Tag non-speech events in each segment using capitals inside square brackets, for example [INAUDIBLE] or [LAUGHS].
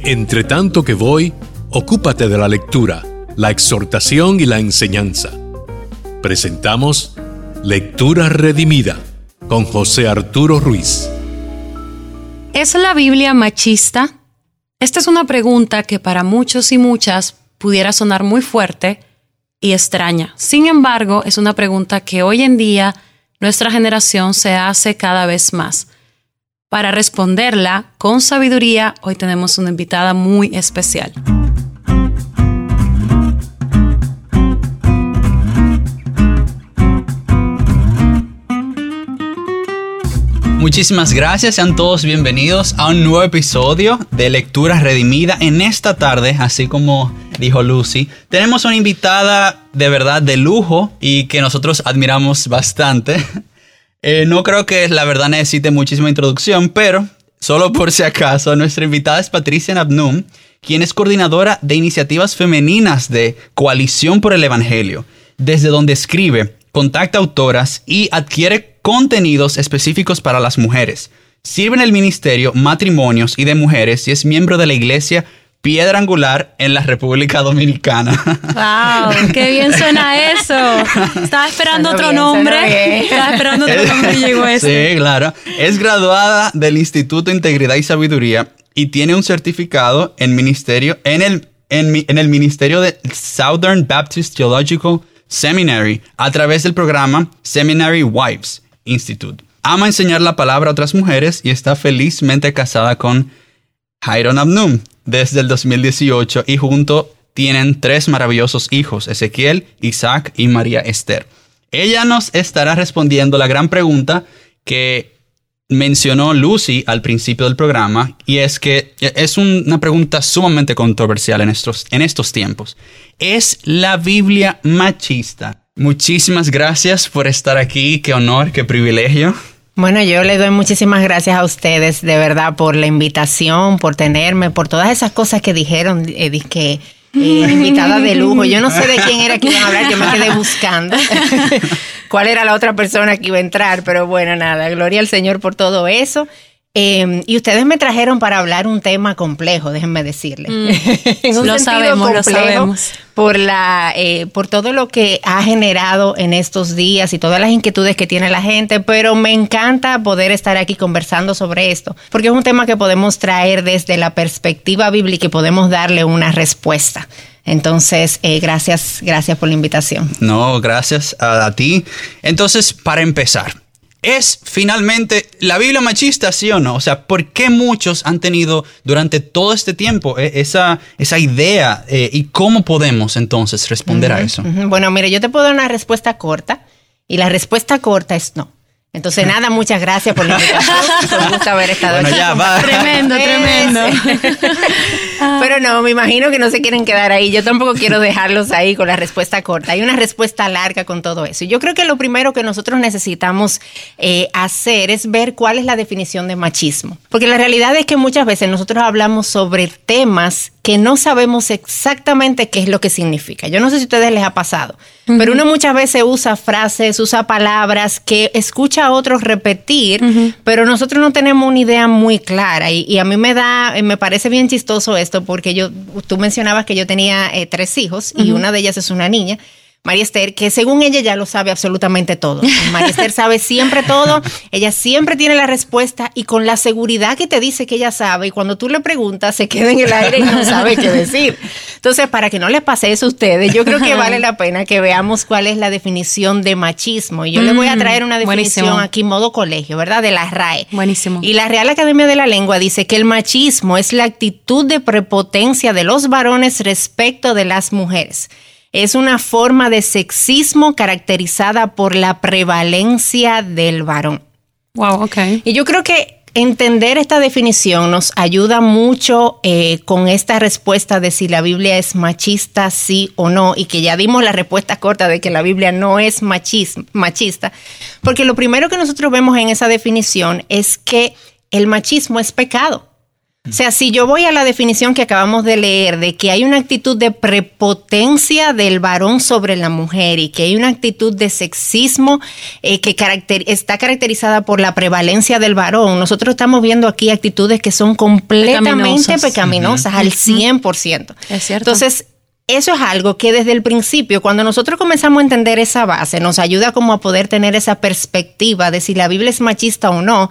Entre tanto que voy, ocúpate de la lectura, la exhortación y la enseñanza. Presentamos Lectura Redimida con José Arturo Ruiz. ¿Es la Biblia machista? Esta es una pregunta que para muchos y muchas pudiera sonar muy fuerte y extraña. Sin embargo, es una pregunta que hoy en día nuestra generación se hace cada vez más. Para responderla con sabiduría, hoy tenemos una invitada muy especial. Muchísimas gracias, sean todos bienvenidos a un nuevo episodio de Lectura Redimida. En esta tarde, así como dijo Lucy, tenemos una invitada de verdad de lujo y que nosotros admiramos bastante. Eh, no creo que la verdad necesite muchísima introducción, pero solo por si acaso, nuestra invitada es Patricia Nabnum, quien es coordinadora de iniciativas femeninas de Coalición por el Evangelio, desde donde escribe, contacta autoras y adquiere contenidos específicos para las mujeres. Sirve en el ministerio Matrimonios y de Mujeres y es miembro de la iglesia Piedra Angular en la República Dominicana. ¡Wow! ¡Qué bien suena eso! Estaba esperando otro nombre. Estaba esperando otro [LAUGHS] nombre y llegó eso. Sí, claro. Es graduada del Instituto Integridad y Sabiduría y tiene un certificado en ministerio en el, en, en el ministerio de Southern Baptist Theological Seminary a través del programa Seminary Wives Institute. Ama enseñar la palabra a otras mujeres y está felizmente casada con Jairon Abnum desde el 2018 y junto tienen tres maravillosos hijos, Ezequiel, Isaac y María Esther. Ella nos estará respondiendo la gran pregunta que mencionó Lucy al principio del programa y es que es una pregunta sumamente controversial en estos, en estos tiempos. ¿Es la Biblia machista? Muchísimas gracias por estar aquí. Qué honor, qué privilegio. Bueno, yo le doy muchísimas gracias a ustedes, de verdad, por la invitación, por tenerme, por todas esas cosas que dijeron, eh, que eh, invitada de lujo. Yo no sé de quién era que iban a hablar, yo me quedé buscando [LAUGHS] cuál era la otra persona que iba a entrar, pero bueno, nada, gloria al Señor por todo eso. Em, y ustedes me trajeron para hablar un tema complejo, déjenme decirle. Mm. [LAUGHS] lo sabemos, lo sabemos. Por, la, eh, por todo lo que ha generado en estos días y todas las inquietudes que tiene la gente, pero me encanta poder estar aquí conversando sobre esto, porque es un tema que podemos traer desde la perspectiva bíblica y podemos darle una respuesta. Entonces, eh, gracias, gracias por la invitación. No, gracias a ti. Entonces, para empezar, ¿Es finalmente la Biblia machista, sí o no? O sea, ¿por qué muchos han tenido durante todo este tiempo eh, esa, esa idea eh, y cómo podemos entonces responder a eso? Bueno, mire, yo te puedo dar una respuesta corta y la respuesta corta es no. Entonces, nada, muchas gracias por la invitación. [LAUGHS] Me gusta haber estado aquí. Tremendo, tremendo. [LAUGHS] Pero no, me imagino que no se quieren quedar ahí. Yo tampoco quiero dejarlos ahí con la respuesta corta. Hay una respuesta larga con todo eso. Yo creo que lo primero que nosotros necesitamos eh, hacer es ver cuál es la definición de machismo. Porque la realidad es que muchas veces nosotros hablamos sobre temas que no sabemos exactamente qué es lo que significa. Yo no sé si a ustedes les ha pasado, pero uno muchas veces usa frases, usa palabras que escucha a otros repetir, pero nosotros no tenemos una idea muy clara. Y, a mí me da, me parece bien chistoso esto porque yo, tú mencionabas que yo tenía eh, tres hijos y una de ellas es una niña. María Esther, que según ella ya lo sabe absolutamente todo. [LAUGHS] María Esther sabe siempre todo, ella siempre tiene la respuesta y con la seguridad que te dice que ella sabe y cuando tú le preguntas se queda en el aire y no sabe qué decir. Entonces, para que no le pase eso a ustedes, yo creo que vale la pena que veamos cuál es la definición de machismo. Y yo le voy a mm, traer una definición aquí modo colegio, ¿verdad? De la RAE. Buenísimo. Y la Real Academia de la Lengua dice que el machismo es la actitud de prepotencia de los varones respecto de las mujeres es una forma de sexismo caracterizada por la prevalencia del varón. Wow, ok. Y yo creo que entender esta definición nos ayuda mucho eh, con esta respuesta de si la Biblia es machista, sí o no, y que ya dimos la respuesta corta de que la Biblia no es machista, porque lo primero que nosotros vemos en esa definición es que el machismo es pecado. O sea, si yo voy a la definición que acabamos de leer de que hay una actitud de prepotencia del varón sobre la mujer y que hay una actitud de sexismo eh, que está caracterizada por la prevalencia del varón, nosotros estamos viendo aquí actitudes que son completamente pecaminosas, al 100%. Es cierto. Entonces, eso es algo que desde el principio, cuando nosotros comenzamos a entender esa base, nos ayuda como a poder tener esa perspectiva de si la Biblia es machista o no,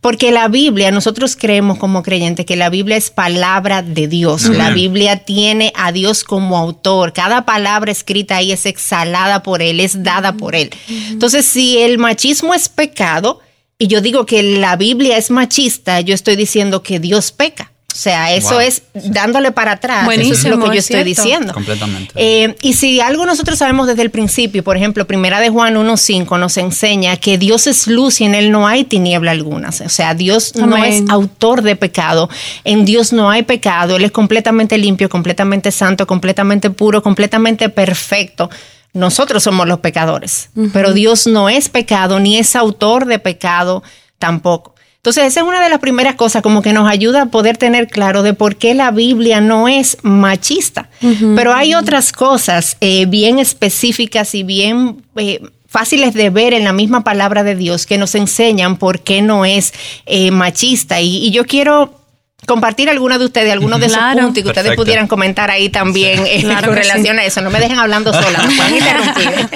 porque la Biblia, nosotros creemos como creyentes que la Biblia es palabra de Dios, la Biblia tiene a Dios como autor, cada palabra escrita ahí es exhalada por Él, es dada por Él. Entonces, si el machismo es pecado, y yo digo que la Biblia es machista, yo estoy diciendo que Dios peca. O sea, eso es dándole para atrás. eso es lo que yo estoy diciendo. Completamente. Eh, y si algo nosotros sabemos desde el principio, por ejemplo, Primera de Juan 1.5 nos enseña que Dios es luz y en Él no hay tiniebla alguna. O sea, Dios no es autor de pecado. En Dios no hay pecado. Él es completamente limpio, completamente santo, completamente puro, completamente perfecto. Nosotros somos los pecadores, pero Dios no es pecado ni es autor de pecado tampoco. Entonces, esa es una de las primeras cosas como que nos ayuda a poder tener claro de por qué la Biblia no es machista. Pero hay otras cosas eh, bien específicas y bien... Eh, fáciles de ver en la misma palabra de Dios que nos enseñan por qué no es eh, machista. y, yo quiero compartir algunos de ustedes, algunos de esos puntos y que ustedes pudieran comentar ahí también eh, con relación a eso. No me dejen hablando sola, me pueden [LAUGHS] interrumpir.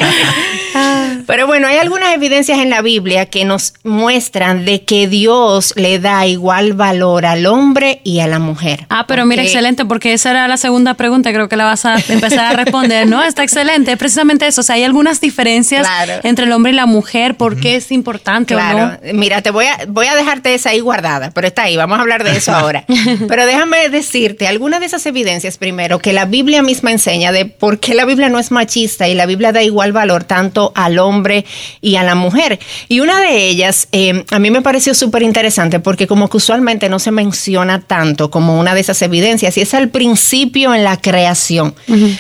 [LAUGHS] Pero bueno, hay algunas evidencias en la Biblia que nos muestran de que Dios le da igual valor al hombre y a la mujer. Ah, pero mira, excelente, porque esa era la segunda pregunta, creo que la vas a empezar a responder. No, está excelente, es precisamente eso. O sea, hay algunas diferencias entre el hombre y la mujer, ¿por qué es importante claro. o no? Mira, te voy a, voy a dejarte esa ahí guardada, pero está ahí, vamos a hablar de eso [LAUGHS] ahora. Pero déjame decirte algunas de esas evidencias primero que la Biblia misma enseña de por qué la Biblia no es machista y la Biblia da igual valor tanto al hombre y a la mujer. Y una de ellas eh, a mí me pareció súper interesante porque como que usualmente no se menciona tanto como una de esas evidencias y es al principio en la creación.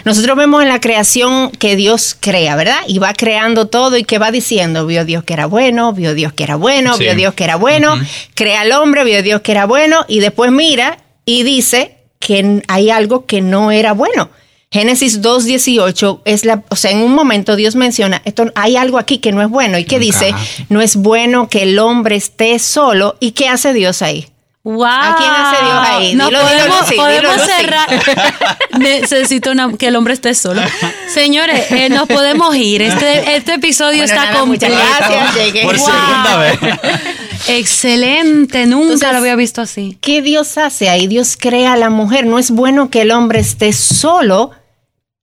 Nosotros vemos en la creación que Dios crea, ¿verdad? Y va creando todo y que va diciendo, vio Dios que era bueno, vio Dios que era bueno, vio Dios que era bueno, crea al hombre, vio Dios que era bueno y después mira y dice que hay algo que no era bueno. Génesis 2.18 es la, o sea, en un momento Dios menciona, esto, hay algo aquí que no es bueno y que dice, no es bueno que el hombre esté solo y ¿qué hace Dios ahí? Wow. ¿A quién hace Dios ahí? No podemos, podemos cerrar. [LAUGHS] Necesito que el hombre esté solo. Señores, eh, nos podemos ir. Este, este episodio está completo. Muchas gracias. Llegué. Por segunda vez. Excelente, nunca lo había visto así. ¿Qué Dios hace ahí? Dios crea a la mujer. No es bueno que el hombre esté solo.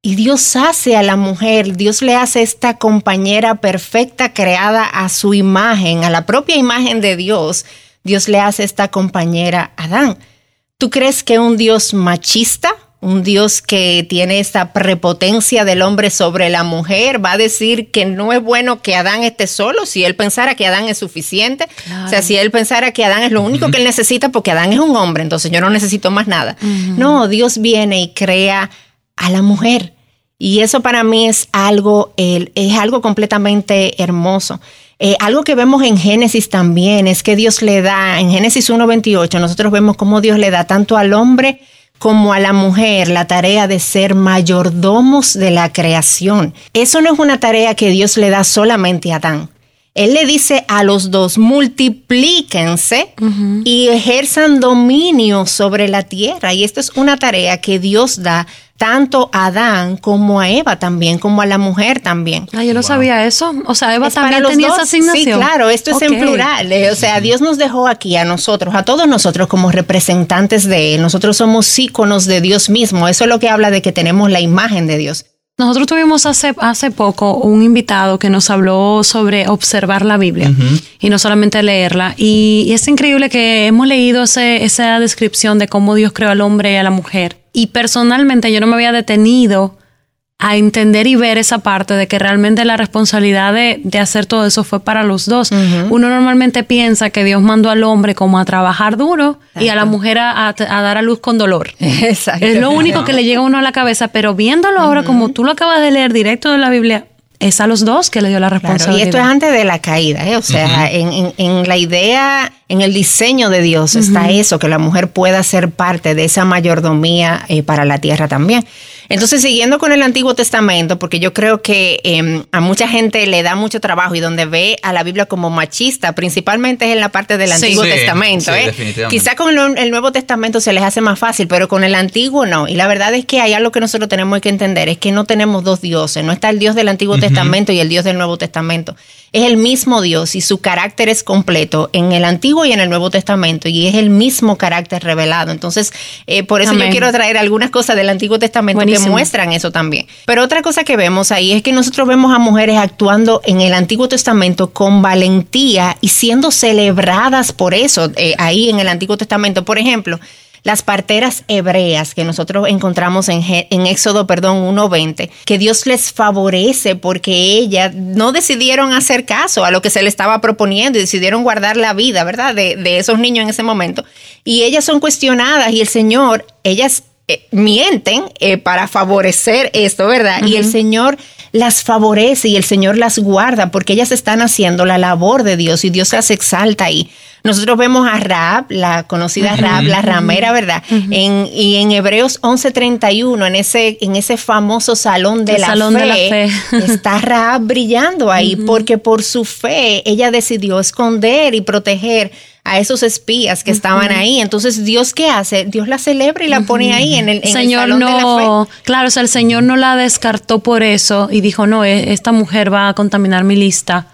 Y Dios hace a la mujer, Dios le hace esta compañera perfecta creada a su imagen, a la propia imagen de Dios. Dios le hace esta compañera a Adán. ¿Tú crees que un Dios machista un Dios que tiene esta prepotencia del hombre sobre la mujer, va a decir que no es bueno que Adán esté solo, si él pensara que Adán es suficiente, o sea, si él pensara que Adán es lo único que él necesita porque Adán es un hombre, entonces yo no necesito más nada. No, Dios viene y crea a la mujer. Y eso para mí es algo, es algo completamente hermoso. Eh, algo que vemos en Génesis también es que Dios le da, en Génesis 1.28, nosotros vemos cómo Dios le da tanto al hombre como a la mujer la tarea de ser mayordomos de la creación. Eso no es una tarea que Dios le da solamente a Adán. Él le dice a los dos, multiplíquense y ejerzan dominio sobre la tierra. Y esto es una tarea que Dios da tanto a Adán como a Eva también, como a la mujer también. Ah, yo no sabía eso. O sea, Eva también tenía esa asignación. Sí, claro, esto es en plural. Eh, o sea, Dios nos dejó aquí a nosotros, a todos nosotros como representantes de Él. Nosotros somos íconos de Dios mismo. Eso es lo que habla de que tenemos la imagen de Dios. Nosotros tuvimos hace, hace poco un invitado que nos habló sobre observar la Biblia y no solamente leerla. Y, es increíble que hemos leído esa descripción de cómo Dios creó al hombre y a la mujer. Y personalmente yo no me había detenido a entender y ver esa parte de que realmente la responsabilidad de, hacer todo eso fue para los dos. Uno normalmente piensa que Dios mandó al hombre como a trabajar duro y a la mujer a, dar a luz con dolor. [LAUGHS] Exacto. Es lo único que le llega a uno a la cabeza, pero viéndolo ahora como tú lo acabas de leer directo de la Biblia, es a los dos que le dio la responsabilidad. y esto es antes de la caída, ¿eh? o sea, en, la idea, en el diseño de Dios está eso, que la mujer pueda ser parte de esa mayordomía eh, para la tierra también. Entonces, siguiendo con el Antiguo Testamento, porque yo creo que em, a mucha gente le da mucho trabajo y donde ve a la Biblia como machista, principalmente es en la parte del Antiguo Testamento. ¿eh? Quizá con el, Nuevo Testamento se les hace más fácil, pero con el Antiguo no. Y la verdad es que hay algo que nosotros tenemos que entender, es que no tenemos dos dioses, no está el Dios del Antiguo Testamento y el Dios del Nuevo Testamento es el mismo Dios y su carácter es completo en el Antiguo y en el Nuevo Testamento y es el mismo carácter revelado. Entonces, eh, por eso yo quiero traer algunas cosas del Antiguo Testamento que muestran eso también. Pero otra cosa que vemos ahí es que nosotros vemos a mujeres actuando en el Antiguo Testamento con valentía y siendo celebradas por eso eh, ahí en el Antiguo Testamento. Por ejemplo, las parteras hebreas que nosotros encontramos en, en Éxodo, perdón, 1.20, que Dios les favorece porque ellas no decidieron hacer caso a lo que se le estaba proponiendo y decidieron guardar la vida, ¿verdad? De, de esos niños en ese momento. Y ellas son cuestionadas y el Señor, ellas eh, mienten eh, para favorecer esto, ¿verdad? Y el Señor las favorece y el Señor las guarda porque ellas están haciendo la labor de Dios y Dios las exalta ahí. Nosotros vemos a Raab, la conocida Raab, la ramera, ¿verdad? en, y en Hebreos 11:31, en ese, en ese famoso salón, de la, salón de la fe, [LAUGHS] está Raab brillando ahí porque por su fe ella decidió esconder y proteger a esos espías que estaban ahí. Entonces, ¿Dios qué hace? Dios la celebra y la pone ahí en el, Señor salón no, de la fe. Claro, o sea, el Señor no la descartó por eso y dijo, no, e, esta mujer va a contaminar mi lista.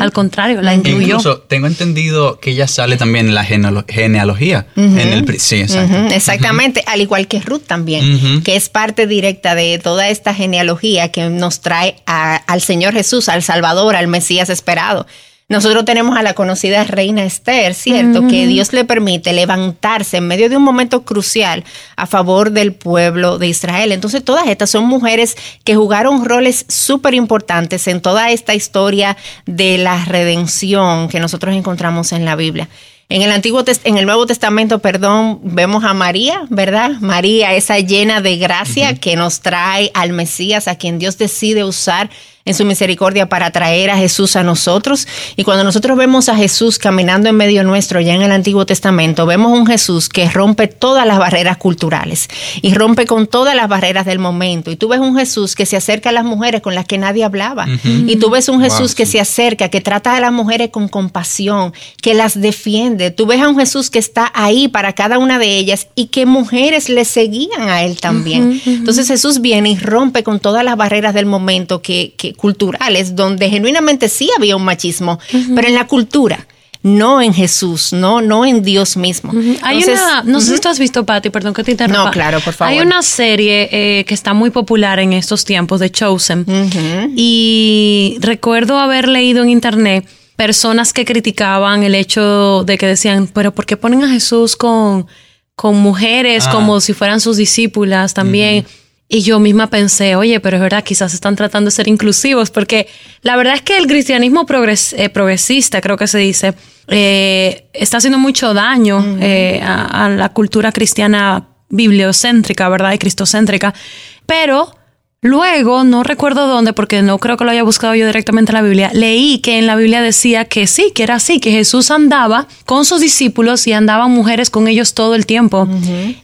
Al contrario, la incluyó. Incluso tengo entendido que ella sale también en la genealogía. en el, sí, Exactamente, al igual que Ruth también, que es parte directa de toda esta genealogía que nos trae al Señor Jesús, al Salvador, al Mesías esperado. Nosotros tenemos a la conocida reina Esther, ¿cierto? Que Dios le permite levantarse en medio de un momento crucial a favor del pueblo de Israel. Entonces, todas estas son mujeres que jugaron roles súper importantes en toda esta historia de la redención que nosotros encontramos en la Biblia. En el Antiguo en el Nuevo Testamento, perdón, vemos a María, ¿verdad? María, esa llena de gracia que nos trae al Mesías, a quien Dios decide usar en su misericordia para traer a Jesús a nosotros. Y cuando nosotros vemos a Jesús caminando en medio nuestro, ya en el Antiguo Testamento, vemos un Jesús que rompe todas las barreras culturales y rompe con todas las barreras del momento. Y tú ves un Jesús que se acerca a las mujeres con las que nadie hablaba. Y tú ves un Jesús que se acerca, que trata a las mujeres con compasión, que las defiende. Tú ves a un Jesús que está ahí para cada una de ellas y que mujeres le seguían a él también. Entonces Jesús viene y rompe con todas las barreras del momento que, que culturales donde genuinamente sí había un machismo, pero en la cultura no en Jesús, no, no en Dios mismo. Hay una, no sé si tú has visto, Patti, perdón que te interrumpa. No, claro, por favor. Hay una serie eh, que está muy popular en estos tiempos de Chosen y recuerdo haber leído en internet personas que criticaban el hecho de que decían, pero ¿por qué ponen a Jesús con, con mujeres ah. como si fueran sus discípulas también? Y yo misma pensé, oye, pero es verdad, quizás están tratando de ser inclusivos, porque la verdad es que el cristianismo eh, progresista, creo que se dice, eh, está haciendo mucho daño eh, a, a, la cultura cristiana bibliocéntrica, ¿verdad? Y cristocéntrica. Pero Luego, no recuerdo dónde, porque no creo que lo haya buscado yo directamente en la Biblia, leí que en la Biblia decía que sí, que era así, que Jesús andaba con sus discípulos y andaban mujeres con ellos todo el tiempo.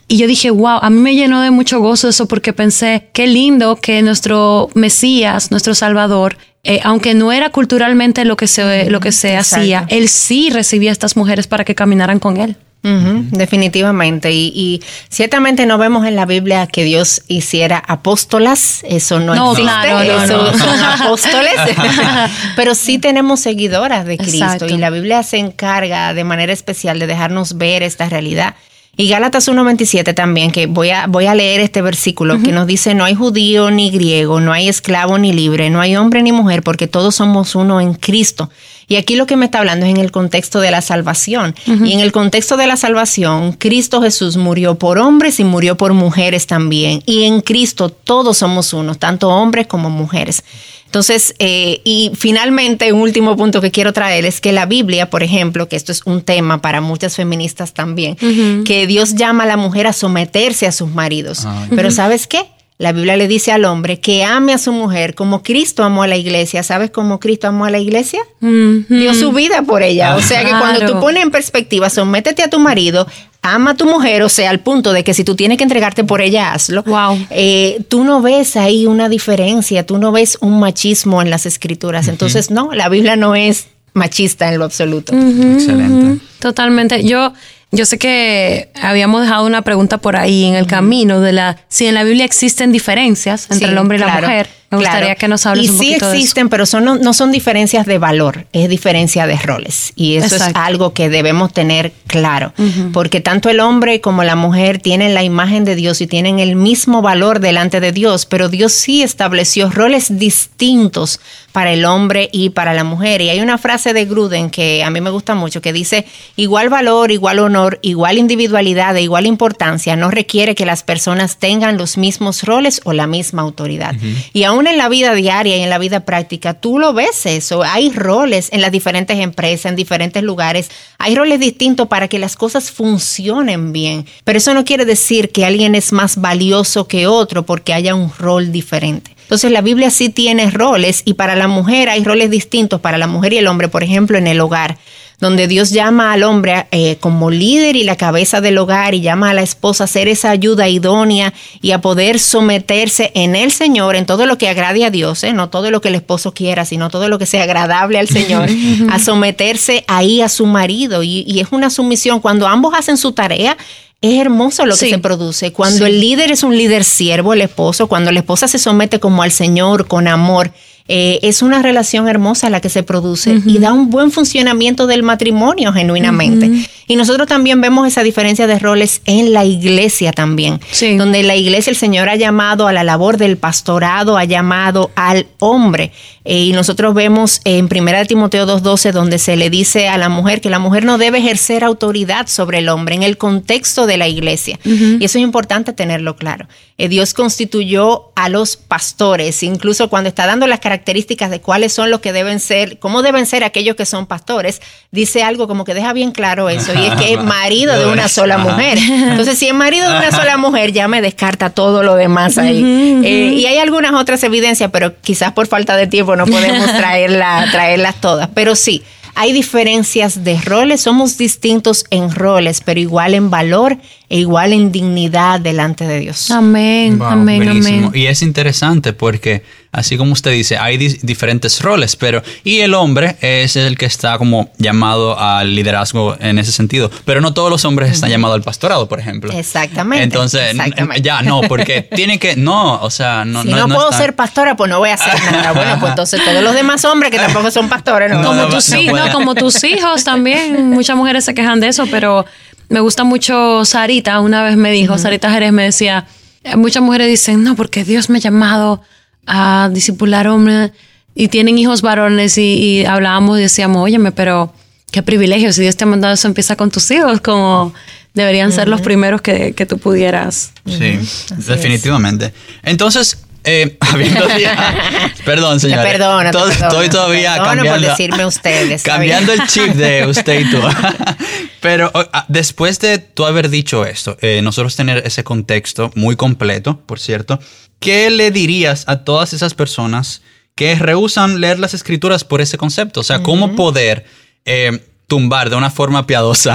Y yo dije, wow, a mí me llenó de mucho gozo eso porque pensé, qué lindo que nuestro Mesías, nuestro Salvador, eh, aunque no era culturalmente lo que se, lo que se hacía, él sí recibía a estas mujeres para que caminaran con él definitivamente. Y, ciertamente no vemos en la Biblia que Dios hiciera apóstolas. Eso no, existe. Claro, son [LAUGHS] apóstoles. [LAUGHS] Pero sí tenemos seguidoras de Cristo. Y la Biblia se encarga de manera especial de dejarnos ver esta realidad. Y Gálatas 1.27 también, que voy a, voy a leer este versículo que nos dice, no hay judío ni griego, no hay esclavo ni libre, no hay hombre ni mujer, porque todos somos uno en Cristo. Y aquí lo que me está hablando es en el contexto de la salvación. Y en el contexto de la salvación, Cristo Jesús murió por hombres y murió por mujeres también. Y en Cristo todos somos uno, tanto hombres como mujeres. Entonces, eh, y finalmente, un último punto que quiero traer es que la Biblia, por ejemplo, que esto es un tema para muchas feministas también, que Dios llama a la mujer a someterse a sus maridos. Pero ¿sabes qué? La Biblia le dice al hombre que ame a su mujer como Cristo amó a la iglesia. ¿Sabes cómo Cristo amó a la iglesia? Dio su vida por ella. O sea que cuando tú pones en perspectiva, sométete a tu marido, ama a tu mujer, o sea, al punto de que si tú tienes que entregarte por ella, hazlo. Wow. Eh, tú no ves ahí una diferencia, tú no ves un machismo en las escrituras. Entonces, no, la Biblia no es machista en lo absoluto. Excelente. Totalmente. Yo, yo sé que habíamos dejado una pregunta por ahí en el camino de la si en la Biblia existen diferencias entre Sí, el hombre y la claro, mujer. Me gustaría claro. que nos hables y un sí poquito de eso. existen, pero son, no, no son diferencias de valor, es diferencia de roles. Y eso Exacto. es algo que debemos tener claro, porque tanto el hombre como la mujer tienen la imagen de Dios y tienen el mismo valor delante de Dios, pero Dios sí estableció roles distintos para el hombre y para la mujer. Y hay una frase de Gruden que a mí me gusta mucho, que dice, igual valor, igual honor, igual individualidad e igual importancia no requiere que las personas tengan los mismos roles o la misma autoridad. Y aún en la vida diaria y en la vida práctica, tú lo ves eso. Hay roles en las diferentes empresas, en diferentes lugares. Hay roles distintos para que las cosas funcionen bien. Pero eso no quiere decir que alguien es más valioso que otro porque haya un rol diferente. Entonces la Biblia sí tiene roles y para la mujer hay roles distintos para la mujer y el hombre, por ejemplo, en el hogar donde Dios llama al hombre eh, como líder y la cabeza del hogar y llama a la esposa a ser esa ayuda idónea y a poder someterse en el Señor, en todo lo que agrade a Dios, ¿eh? no todo lo que el esposo quiera, sino todo lo que sea agradable al Señor, [LAUGHS] a someterse ahí a su marido. Y, y es una sumisión. Cuando ambos hacen su tarea, es hermoso lo que Sí. se produce. Cuando el líder es un líder siervo, el esposo, cuando la esposa se somete como al Señor, con amor, eh, es una relación hermosa la que se produce y da un buen funcionamiento del matrimonio genuinamente. Y nosotros también vemos esa diferencia de roles en la iglesia también, Sí. donde en la iglesia el Señor ha llamado a la labor del pastorado, ha llamado al hombre. Eh, y nosotros vemos en 1 Timoteo 2.12 donde se le dice a la mujer que la mujer no debe ejercer autoridad sobre el hombre en el contexto de la iglesia. Y eso es importante tenerlo claro. Eh, Dios constituyó a los pastores, incluso cuando está dando las características de cuáles son los que deben ser, cómo deben ser aquellos que son pastores, dice algo como que deja bien claro eso, y es que es marido de una sola mujer. Entonces, si es marido de una sola mujer, ya me descarta todo lo demás ahí. Eh, y hay algunas otras evidencias, pero quizás por falta de tiempo no podemos [LAUGHS] traerla, traerlas todas. Pero sí, hay diferencias de roles, somos distintos en roles, pero igual en valor e igual en dignidad delante de Dios. Amén, Wow, amén, amén. Y es interesante porque, así como usted dice, hay diferentes roles, pero y el hombre es el que está como llamado al liderazgo en ese sentido, pero no todos los hombres están llamados al pastorado, por ejemplo. Exactamente, Entonces, exactamente. ya no, porque [LAUGHS] tiene que, no, o sea, no, si no, no puedo está- ser pastora, pues no voy a hacer [LAUGHS] nada. Bueno, pues entonces todos los demás hombres que tampoco son pastores, no, como no, tus no hijos, como tus [LAUGHS] hijos también. Muchas mujeres se quejan de eso, pero me gusta mucho Sarita. Una vez me dijo, Sarita Jerez me decía, muchas mujeres dicen, no, porque Dios me ha llamado a discipular hombres y tienen hijos varones y, y hablábamos y decíamos, óyeme, pero qué privilegio, si Dios te ha mandado eso, empieza con tus hijos, como deberían ser los primeros que, que tú pudieras. Sí, definitivamente. Entonces, eh, [LAUGHS] perdón, Te señora. perdono, te perdono, Estoy te todavía perdono por cambiando. decirme ustedes, [LAUGHS] Cambiando el chip de [LAUGHS] usted y tú. Pero ah, después de tú haber dicho esto, eh, nosotros tener ese contexto muy completo, por cierto, ¿qué le dirías a todas esas personas que rehusan leer las escrituras por ese concepto? O sea, ¿cómo poder eh, tumbar de una forma piadosa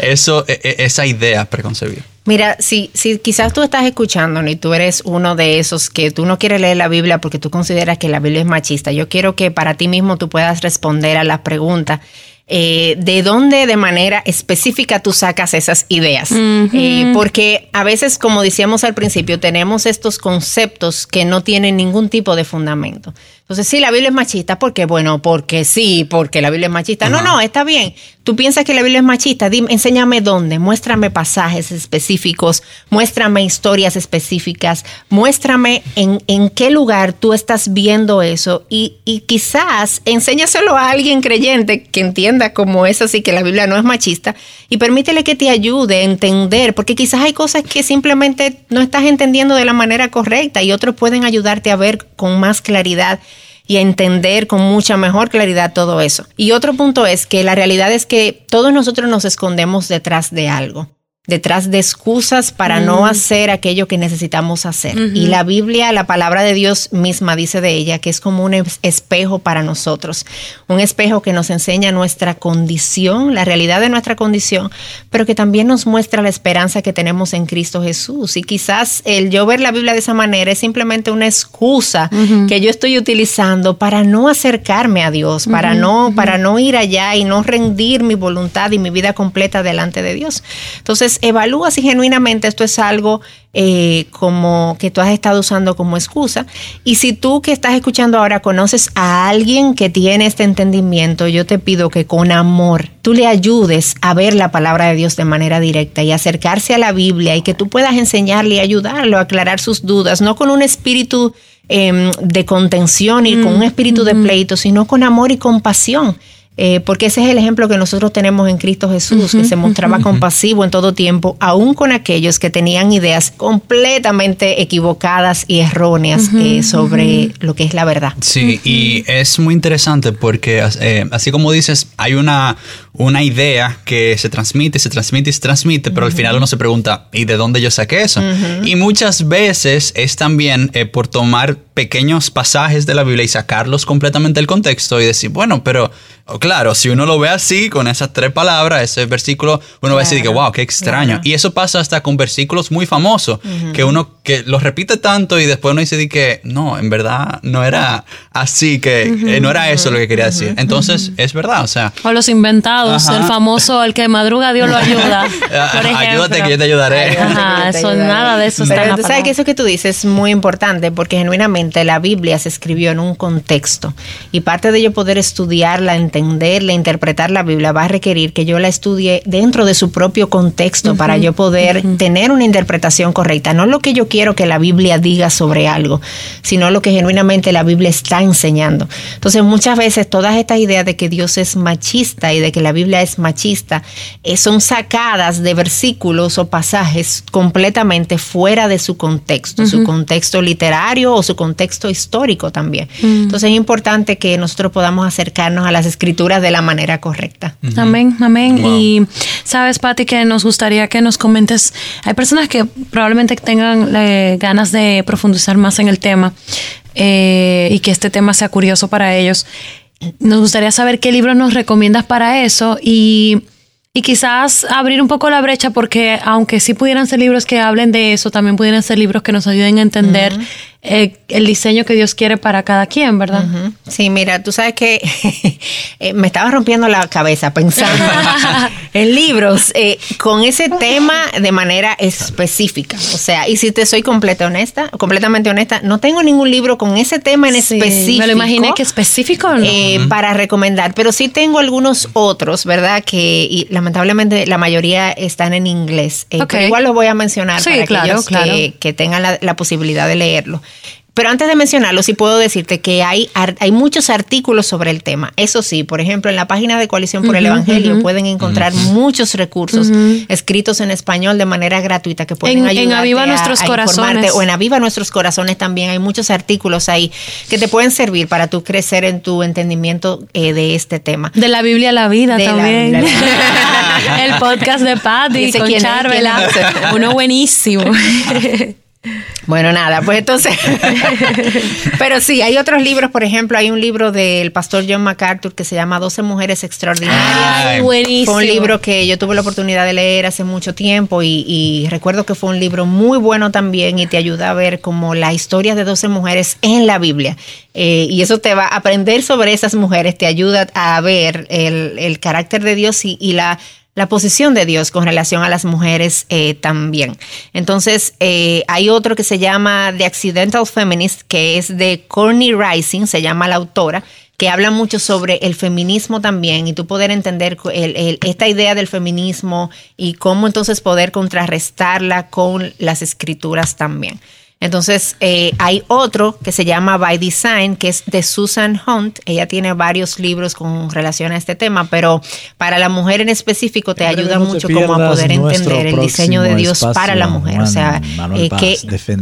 eso, e- e- esa idea preconcebida? Mira, si, si quizás tú estás escuchando y tú eres uno de esos que tú no quieres leer la Biblia porque tú consideras que la Biblia es machista, yo quiero que para ti mismo tú puedas responder a la pregunta. eh, de dónde de manera específica tú sacas esas ideas. Eh, porque a veces, como decíamos al principio, tenemos estos conceptos que no tienen ningún tipo de fundamento. Entonces, sí, la Biblia es machista, porque bueno, porque sí, porque la Biblia es machista. No, no, está bien. Tú piensas que la Biblia es machista, dime, enséñame dónde, muéstrame pasajes específicos, muéstrame historias específicas, muéstrame en, en qué lugar tú estás viendo eso. Y, y quizás enséñaselo a alguien creyente que entienda como es así, que la Biblia no es machista y permítele que te ayude a entender, porque quizás hay cosas que simplemente no estás entendiendo de la manera correcta y otros pueden ayudarte a ver con más claridad y a entender con mucha mejor claridad todo eso. Y otro punto es que la realidad es que todos nosotros nos escondemos detrás de algo. Detrás de excusas para no hacer aquello que necesitamos hacer. Y la Biblia, la palabra de Dios misma dice de ella que es como un espejo para nosotros, un espejo que nos enseña nuestra condición, la realidad de nuestra condición, pero que también nos muestra la esperanza que tenemos en Cristo Jesús. Y quizás el yo ver la Biblia de esa manera es simplemente una excusa que yo estoy utilizando para no acercarme a Dios, para no para no ir allá y no rendir mi voluntad y mi vida completa delante de Dios. Entonces evalúa si genuinamente esto es algo eh, como que tú has estado usando como excusa. Y si tú que estás escuchando ahora conoces a alguien que tiene este entendimiento, yo te pido que con amor tú le ayudes a ver la palabra de Dios de manera directa y acercarse a la Biblia y que tú puedas enseñarle y ayudarlo a aclarar sus dudas, no con un espíritu em, de contención y con un espíritu de pleito, sino con amor y compasión. Eh, porque ese es el ejemplo que nosotros tenemos en Cristo Jesús, que se mostraba compasivo en todo tiempo, aún con aquellos que tenían ideas completamente equivocadas y erróneas eh, sobre lo que es la verdad. Sí, y es muy interesante porque, eh, así como dices, hay una, una idea que se transmite, se transmite y se transmite, pero al final uno se pregunta, ¿y de dónde yo saqué eso? Y muchas veces es también por tomar pequeños pasajes de la Biblia y sacarlos completamente del contexto y decir, bueno, pero oh, claro, si uno lo ve así, con esas tres palabras, ese versículo, uno va a decir que, wow, qué extraño. Y eso pasa hasta con versículos muy famosos, que uno que los repite tanto y después uno dice que, no, en verdad no era así, que eh, no era eso lo que quería decir. Entonces, es verdad, o sea. O los inventados, el famoso, el que madruga, Dios lo ayuda. [LAUGHS] Ayúdate que yo te ayudaré. Ajá, eso, nada de eso Pero tú sabes que eso que tú dices es muy importante porque genuinamente la Biblia se escribió en un contexto. Y parte de yo poder estudiarla, entenderla, interpretar la Biblia va a requerir que yo la estudie dentro de su propio contexto para yo poder tener una interpretación correcta, no lo que yo quiero que la Biblia diga sobre algo, sino lo que genuinamente la Biblia está enseñando. Entonces muchas veces todas estas ideas de que Dios es machista y de que la Biblia es machista eh, son sacadas de versículos o pasajes completamente fuera de su contexto, su contexto literario o su contexto contexto histórico también. Mm. Entonces es importante que nosotros podamos acercarnos a las escrituras de la manera correcta. Amén, amén. Y sabes, Patti, que nos gustaría que nos comentes, hay personas que probablemente tengan eh, ganas de profundizar más en el tema eh, y que este tema sea curioso para ellos. Nos gustaría saber qué libros nos recomiendas para eso y y quizás abrir un poco la brecha porque aunque sí pudieran ser libros que hablen de eso, también pudieran ser libros que nos ayuden a entender eh, el diseño que Dios quiere para cada quien, ¿verdad? Sí, mira, tú sabes que [LAUGHS] eh, me estaba rompiendo la cabeza pensando [LAUGHS] en libros eh, con ese tema de manera específica. O sea, y si te soy completa honesta, completamente honesta, no tengo ningún libro con ese tema en específico. Me lo imaginé que específico no? para recomendar, pero sí tengo algunos otros, ¿verdad? Que y lamentablemente la mayoría están en inglés. Pero igual lo voy a mencionar para aquellos Que, que, tengan la, la posibilidad de leerlo. Pero antes de mencionarlo, sí puedo decirte que hay, hay muchos artículos sobre el tema. Eso sí, por ejemplo, en la página de Coalición por el Evangelio pueden encontrar muchos recursos escritos en español de manera gratuita que pueden ayudarte en Aviva Nuestros Corazones. O en Aviva Nuestros Corazones también hay muchos artículos ahí que te pueden servir para tú crecer en tu entendimiento eh, de este tema. De la Biblia a la vida también. [LAUGHS] el podcast de Patty con Charvela. Uno buenísimo. [LAUGHS] Bueno, nada, pues entonces. [LAUGHS] Pero sí, hay otros libros, por ejemplo, hay un libro del pastor John MacArthur que se llama 12 Mujeres Extraordinarias. buenísimo. Fue un libro que yo tuve la oportunidad de leer hace mucho tiempo y, recuerdo que fue un libro muy bueno también y te ayuda a ver como la historia de 12 mujeres en la Biblia. Eh, y eso te va a aprender sobre esas mujeres, te ayuda a ver el, carácter de Dios y la la posición de Dios con relación a las mujeres eh, también. Entonces, eh, hay otro que se llama The Accidental Feminist, que es de Corny Rising, se llama la autora, que habla mucho sobre el feminismo también y tú poder entender esta idea del feminismo y cómo entonces poder contrarrestarla con las escrituras también. Entonces, eh, hay otro que se llama By Design, que es de Susan Hunt. Ella tiene varios libros con relación a este tema, pero para la mujer en específico te ayuda mucho como a poder entender el diseño de Dios para la mujer. o sea, eh,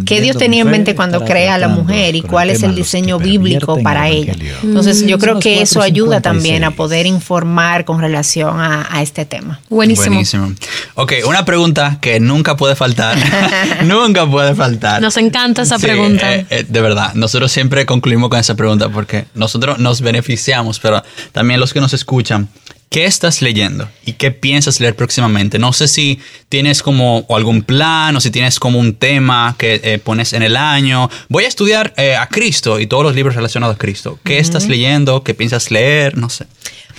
qué, Dios tenía en mente cuando crea a la mujer y cuál es el diseño bíblico para ella. Entonces, yo creo que eso ayuda también a poder informar con relación a, a este tema. Buenísimo. Buenísimo. Ok, una pregunta que nunca puede faltar. [LAUGHS] [LAUGHS] nunca puede faltar. Nos encanta esa pregunta. Eh, eh, de verdad, nosotros siempre concluimos con esa pregunta porque nosotros nos beneficiamos, pero también los que nos escuchan. ¿Qué estás leyendo y qué piensas leer próximamente? No sé si tienes como algún plan o si tienes como un tema que eh, pones en el año. Voy a estudiar a Cristo y todos los libros relacionados a Cristo. ¿Qué estás leyendo? ¿Qué piensas leer? No sé.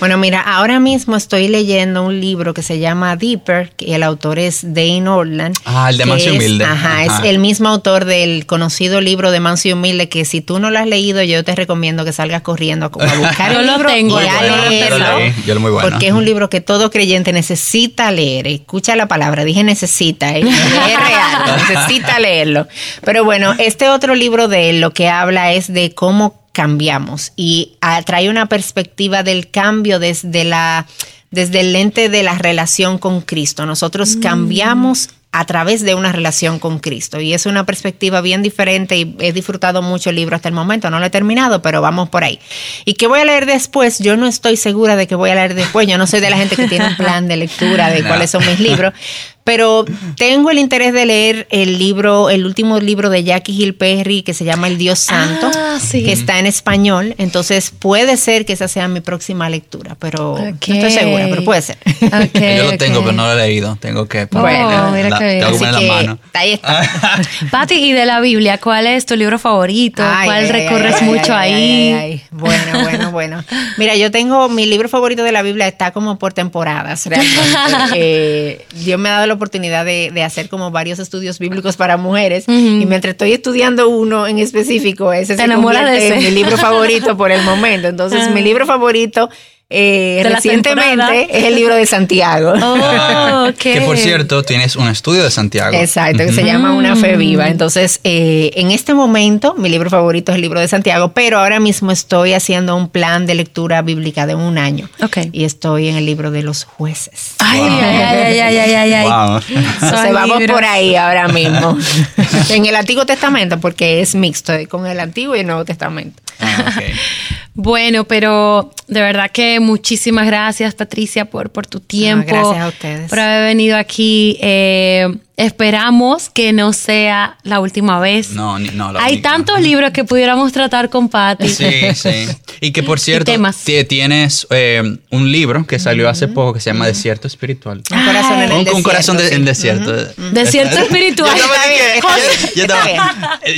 Bueno, mira, ahora mismo estoy leyendo un libro que se llama Deeper, que el autor es Dane Orland. Ah, el de Mancio Humilde. Ajá, es el mismo autor del conocido libro de Mancio Humilde, que si tú no lo has leído, yo te recomiendo que salgas corriendo a buscar [LAUGHS] el libro tengo, y a leerlo. Yo lo muy bueno. Porque es un libro que todo creyente necesita leer. Escucha la palabra, dije necesita, ¿eh? [LAUGHS] es real, necesita leerlo. Pero bueno, este otro libro de él lo que habla es de cómo cambiamos y trae una perspectiva del cambio desde la desde el lente de la relación con Cristo. Nosotros mm. cambiamos a través de una relación con Cristo. Y es una perspectiva bien diferente y he disfrutado mucho el libro hasta el momento. No lo he terminado, pero vamos por ahí. ¿Y qué voy a leer después? Yo no estoy segura de que voy a leer después. Yo no soy de la gente que tiene un plan de lectura de [LAUGHS] cuáles son mis libros. Pero tengo el interés de leer el libro, el último libro de Jackie Hill Perry que se llama El Dios Santo, ah, que está en español. Entonces puede ser que esa sea mi próxima lectura, pero no estoy segura, pero puede ser. [LAUGHS] Yo lo tengo, pero no lo he leído. Tengo que bueno, mira que tengo que la mano. Ahí está. [LAUGHS] Pati, y de la Biblia, ¿cuál es tu libro favorito? ¿Cuál recorres mucho ahí? Bueno, bueno, bueno. Mira, yo tengo mi libro favorito de la Biblia está como por temporadas, realmente. [LAUGHS] eh, Dios me ha dado la oportunidad de, hacer como varios estudios bíblicos para mujeres y mientras estoy estudiando uno en específico, ese se convierte mi libro favorito por el momento. Entonces, mi libro favorito eh, recientemente es el libro de Santiago. [LAUGHS] Oh, [LAUGHS] que por cierto, tienes un estudio de Santiago. Exacto, que se llama Una Fe Viva. Entonces, eh, en este momento, mi libro favorito es el libro de Santiago, pero ahora mismo estoy haciendo un plan de lectura bíblica de un año. Okay. Y estoy en el libro de los jueces. Ay, ay, ay, ay, ay, ay. Entonces, vamos por ahí ahora mismo. [LAUGHS] en el Antiguo Testamento, porque es mixto con el Antiguo y el Nuevo Testamento. Ah, okay. [LAUGHS] Bueno, pero de verdad que muchísimas gracias, Patricia, por, por tu tiempo. gracias a ustedes. Por haber venido aquí. Eh, Esperamos que no sea la última vez. No, no. Hay tantos libros que pudiéramos tratar con Patty. Sí, sí. Y que por [LAUGHS] cierto, tienes eh, un libro que salió hace poco que se llama Desierto Espiritual. Un corazón en el desierto. Un corazón en desierto. Desierto Espiritual.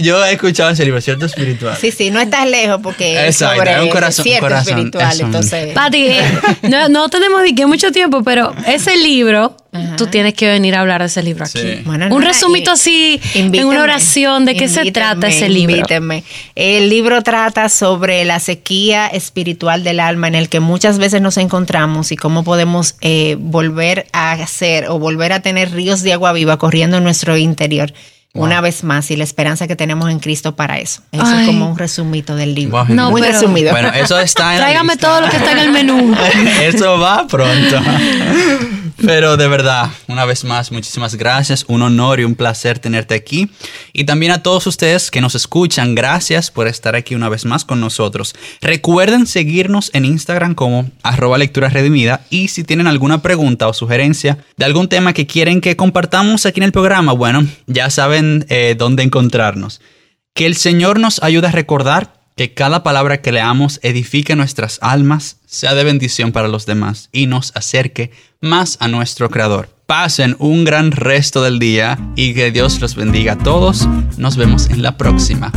Yo, he escuchado ese libro, Desierto Espiritual. Sí, sí, no estás lejos porque es sobre un corazón, desierto corazón, espiritual. Entonces... Patty, eh, no, no tenemos ni que mucho tiempo, pero ese libro Tú tienes que venir a hablar de ese libro aquí. un resumito así, en una oración, ¿de qué se trata ese libro? Invítenme. El libro trata sobre la sequía espiritual del alma en el que muchas veces nos encontramos y cómo podemos eh, volver a hacer o volver a tener ríos de agua viva corriendo en nuestro interior. Una vez más, y la esperanza que tenemos en Cristo para eso. Eso es como un resumito del libro. Muy resumido. Bueno, eso está en Tráigame todo lo que está en el menú. [LAUGHS] eso va pronto. [LAUGHS] Pero de verdad, una vez más, muchísimas gracias. Un honor y un placer tenerte aquí. Y también a todos ustedes que nos escuchan, gracias por estar aquí una vez más con nosotros. Recuerden seguirnos en Instagram como arroba. Y si tienen alguna pregunta o sugerencia de algún tema que quieren que compartamos aquí en el programa, bueno, ya saben eh, dónde encontrarnos. Que el Señor nos ayude a recordar que cada palabra que leamos edifique nuestras almas, sea de bendición para los demás y nos acerque más a nuestro Creador. Pasen un gran resto del día y que Dios los bendiga a todos. Nos vemos en la próxima.